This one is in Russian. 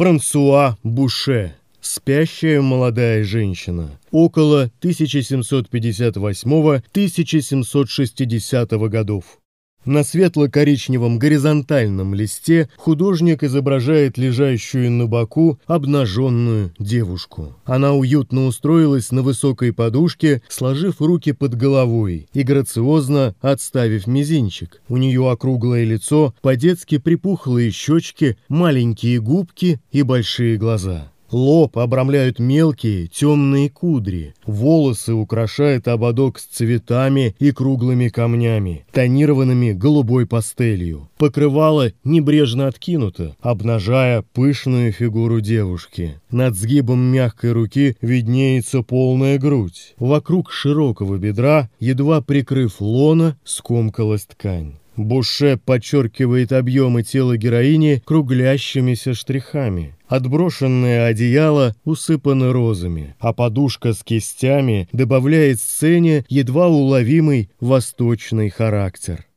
Франсуа Буше. Спящая молодая женщина. Около 1758-1760 годов. На светло-коричневом горизонтальном листе художник изображает лежащую на боку обнаженную девушку. Она уютно устроилась на высокой подушке, сложив руки под головой и грациозно отставив мизинчик. У нее округлое лицо, по-детски припухлые щечки, маленькие губки и большие глаза. Лоб обрамляют мелкие темные кудри. Волосы украшает ободок с цветами и круглыми камнями, тонированными голубой пастелью. Покрывало небрежно откинуто, обнажая пышную фигуру девушки. Над сгибом мягкой руки виднеется полная грудь. Вокруг широкого бедра, едва прикрыв лона, скомкалась ткань. Буше подчеркивает объемы тела героини круглящимися штрихами. Отброшенное одеяло усыпано розами, а подушка с кистями добавляет сцене едва уловимый восточный характер.